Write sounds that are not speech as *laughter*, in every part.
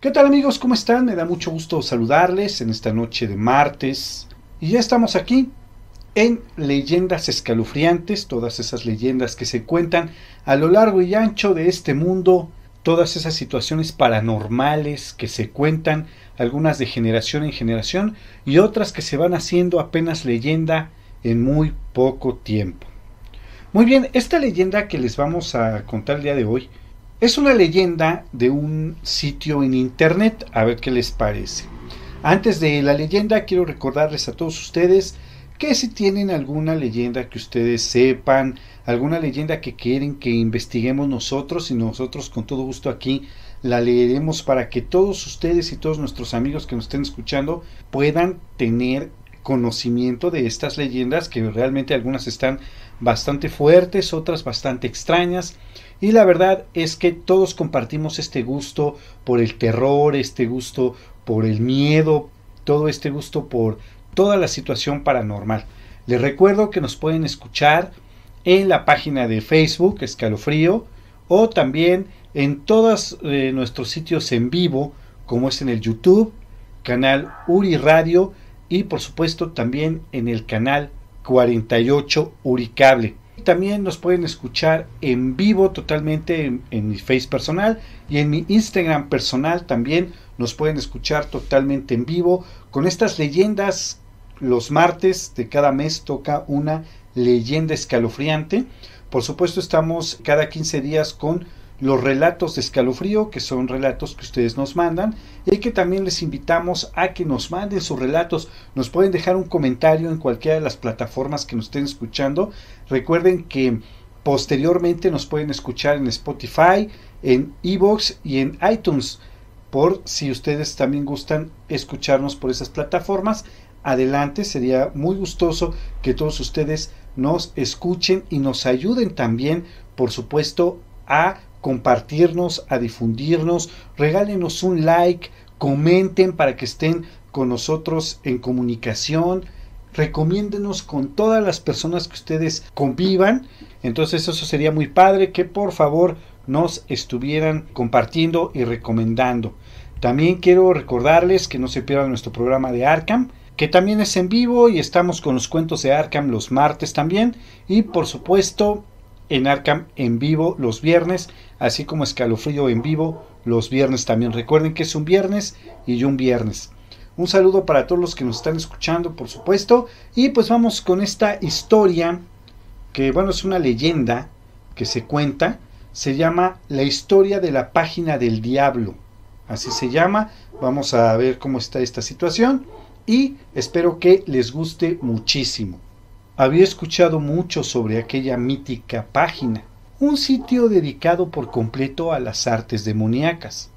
¿Qué tal amigos? ¿Cómo están? Me da mucho gusto saludarles en esta noche de martes. Y ya estamos aquí en leyendas escalofriantes, todas esas leyendas que se cuentan a lo largo y ancho de este mundo, todas esas situaciones paranormales que se cuentan, algunas de generación en generación y otras que se van haciendo apenas leyenda en muy poco tiempo. Muy bien, esta leyenda que les vamos a contar el día de hoy es una leyenda de un sitio en internet, a ver qué les parece. Antes de la leyenda quiero recordarles a todos ustedes que si tienen alguna leyenda que ustedes sepan, alguna leyenda que quieren que investiguemos nosotros y nosotros con todo gusto aquí la leeremos para que todos ustedes y todos nuestros amigos que nos estén escuchando puedan tener conocimiento de estas leyendas que realmente algunas están bastante fuertes, otras bastante extrañas y la verdad es que todos compartimos este gusto por el terror, este gusto por el miedo, todo este gusto por toda la situación paranormal. Les recuerdo que nos pueden escuchar en la página de Facebook Escalofrío o también en todos eh, nuestros sitios en vivo, como es en el YouTube, canal Uri Radio y por supuesto también en el canal 48 Uricable. También nos pueden escuchar en vivo totalmente en, en, mi Face personal y en mi Instagram personal también nos pueden escuchar totalmente en vivo con estas leyendas los martes de cada mes toca una leyenda escalofriante. Por supuesto estamos cada 15 días con los relatos de escalofrío, que son relatos que ustedes nos mandan, y que también les invitamos a que nos manden sus relatos. Nos pueden dejar un comentario en cualquiera de las plataformas que nos estén escuchando. Recuerden que posteriormente nos pueden escuchar en Spotify, en Evox y en iTunes, por si ustedes también gustan escucharnos por esas plataformas adelante. Sería muy gustoso que todos ustedes nos escuchen y nos ayuden también, por supuesto, a compartirnos, a difundirnos. Regálenos un like, comenten para que estén con nosotros en comunicación. Recomiéndenos con todas las personas que ustedes convivan. Entonces eso sería muy padre que por favor nos estuvieran compartiendo y recomendando. También quiero recordarles que no se pierdan nuestro programa de Arkham que también es en vivo y estamos con los cuentos de Arkham los martes también y por supuesto en Arkham en vivo los viernes, así como Escalofrío en vivo los viernes también. Recuerden que es un viernes y un viernes. Un saludo para todos los que nos están escuchando, por supuesto, y pues vamos con esta historia que bueno, es una leyenda que se cuenta, se llama La historia de la página del diablo. Así se llama. Vamos a ver cómo está esta situación y espero que les guste muchísimo. Había escuchado mucho sobre aquella mítica página, un sitio dedicado por completo a las artes demoníacas,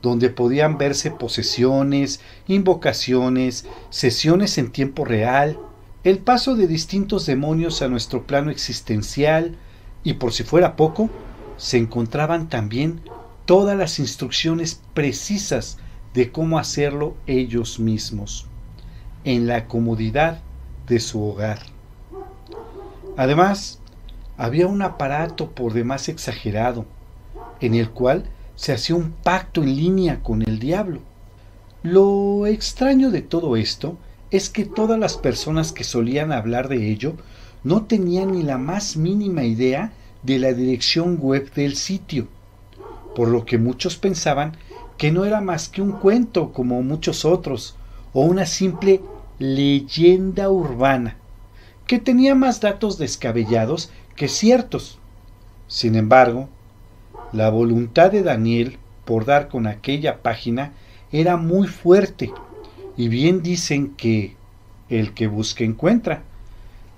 donde podían verse posesiones, invocaciones, sesiones en tiempo real, el paso de distintos demonios a nuestro plano existencial y por si fuera poco, se encontraban también todas las instrucciones precisas de cómo hacerlo ellos mismos, en la comodidad de su hogar. Además, había un aparato por demás exagerado, en el cual se hacía un pacto en línea con el diablo. Lo extraño de todo esto es que todas las personas que solían hablar de ello no tenían ni la más mínima idea de la dirección web del sitio, por lo que muchos pensaban que no era más que un cuento como muchos otros, o una simple leyenda urbana, que tenía más datos descabellados que ciertos. Sin embargo, la voluntad de Daniel por dar con aquella página era muy fuerte, y bien dicen que el que busca encuentra.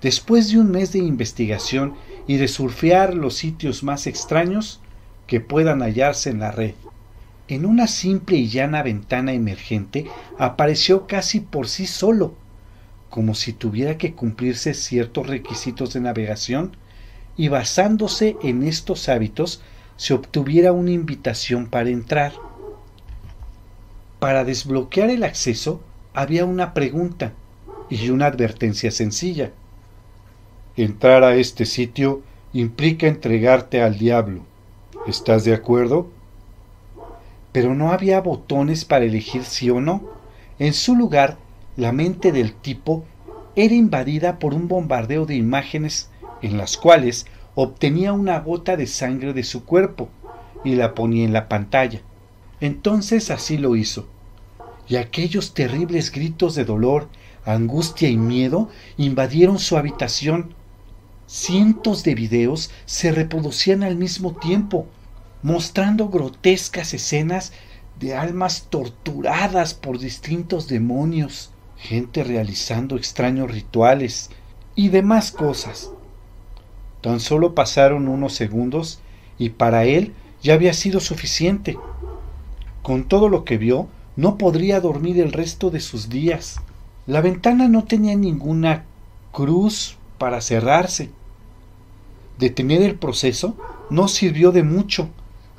Después de un mes de investigación y de surfear los sitios más extraños que puedan hallarse en la red, en una simple y llana ventana emergente apareció casi por sí solo, como si tuviera que cumplirse ciertos requisitos de navegación, y basándose en estos hábitos se obtuviera una invitación para entrar. Para desbloquear el acceso había una pregunta, y una advertencia sencilla. Entrar a este sitio implica entregarte al diablo. ¿Estás de acuerdo? Pero no había botones para elegir sí o no. En su lugar, la mente del tipo era invadida por un bombardeo de imágenes en las cuales obtenía una gota de sangre de su cuerpo y la ponía en la pantalla. Entonces así lo hizo. Y aquellos terribles gritos de dolor, angustia y miedo invadieron su habitación. Cientos de videos se reproducían al mismo tiempo, mostrando grotescas escenas de almas torturadas por distintos demonios, gente realizando extraños rituales y demás cosas. Tan solo pasaron unos segundos y para él ya había sido suficiente. Con todo lo que vio, no podría dormir el resto de sus días. La ventana no tenía ninguna cruz para cerrarse. Detener el proceso no sirvió de mucho.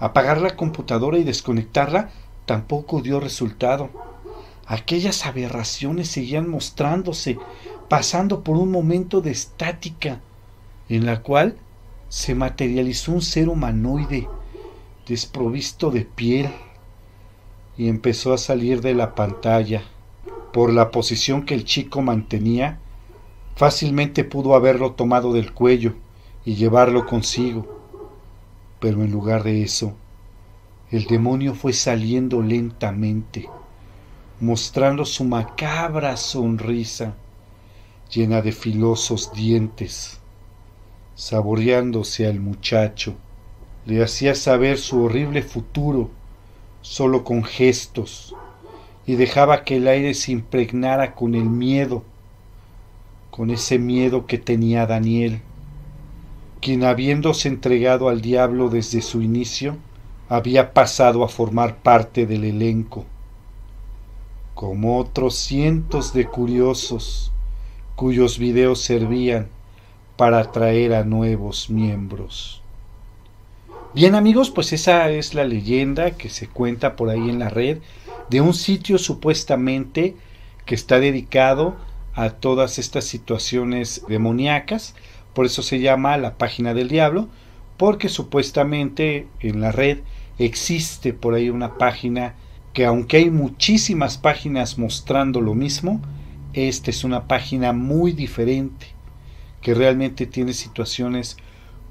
Apagar la computadora y desconectarla tampoco dio resultado. Aquellas aberraciones seguían mostrándose, pasando por un momento de estática, en la cual se materializó un ser humanoide, desprovisto de piel, y empezó a salir de la pantalla. Por la posición que el chico mantenía, fácilmente pudo haberlo tomado del cuello y llevarlo consigo. Pero en lugar de eso, el demonio fue saliendo lentamente, mostrando su macabra sonrisa llena de filosos dientes, saboreándose al muchacho. Le hacía saber su horrible futuro solo con gestos y dejaba que el aire se impregnara con el miedo, con ese miedo que tenía Daniel, quien habiéndose entregado al diablo desde su inicio, había pasado a formar parte del elenco, como otros cientos de curiosos cuyos videos servían para atraer a nuevos miembros. Bien amigos, pues esa es la leyenda que se cuenta por ahí en la red de un sitio supuestamente que está dedicado a todas estas situaciones demoníacas, por eso se llama la página del diablo, porque supuestamente en la red existe por ahí una página que aunque hay muchísimas páginas mostrando lo mismo, esta es una página muy diferente, que realmente tiene situaciones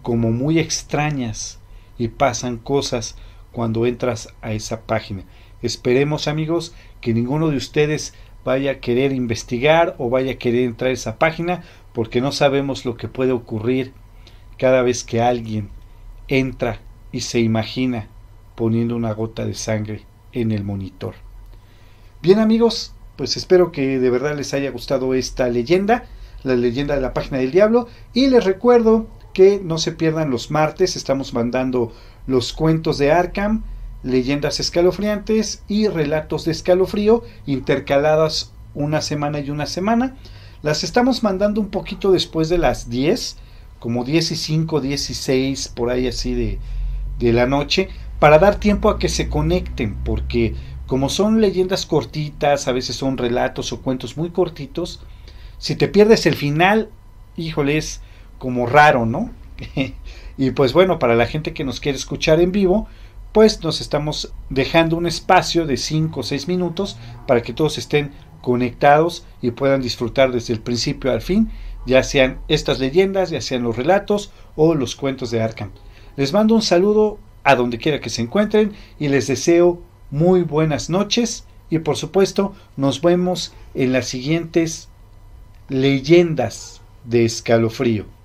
como muy extrañas, y pasan cosas cuando entras a esa página. Esperemos amigos que ninguno de ustedes vaya a querer investigar o vaya a querer entrar a esa página porque no sabemos lo que puede ocurrir cada vez que alguien entra y se imagina poniendo una gota de sangre en el monitor. Bien amigos, pues espero que de verdad les haya gustado esta leyenda, la leyenda de la página del diablo y les recuerdo que no se pierdan los martes, estamos mandando los cuentos de Arkham, leyendas escalofriantes y relatos de escalofrío intercaladas una semana y una semana. Las estamos mandando un poquito después de las 10, como 10 y 5, 16, por ahí así de, de la noche, para dar tiempo a que se conecten, porque como son leyendas cortitas, a veces son relatos o cuentos muy cortitos, si te pierdes el final, híjole, es como raro, ¿no? *laughs* y pues bueno, para la gente que nos quiere escuchar en vivo, pues nos estamos dejando un espacio de 5 o 6 minutos para que todos estén conectados y puedan disfrutar desde el principio al fin, ya sean estas leyendas, ya sean los relatos o los cuentos de Arkham. Les mando un saludo a donde quiera que se encuentren y les deseo muy buenas noches y por supuesto nos vemos en las siguientes leyendas de escalofrío.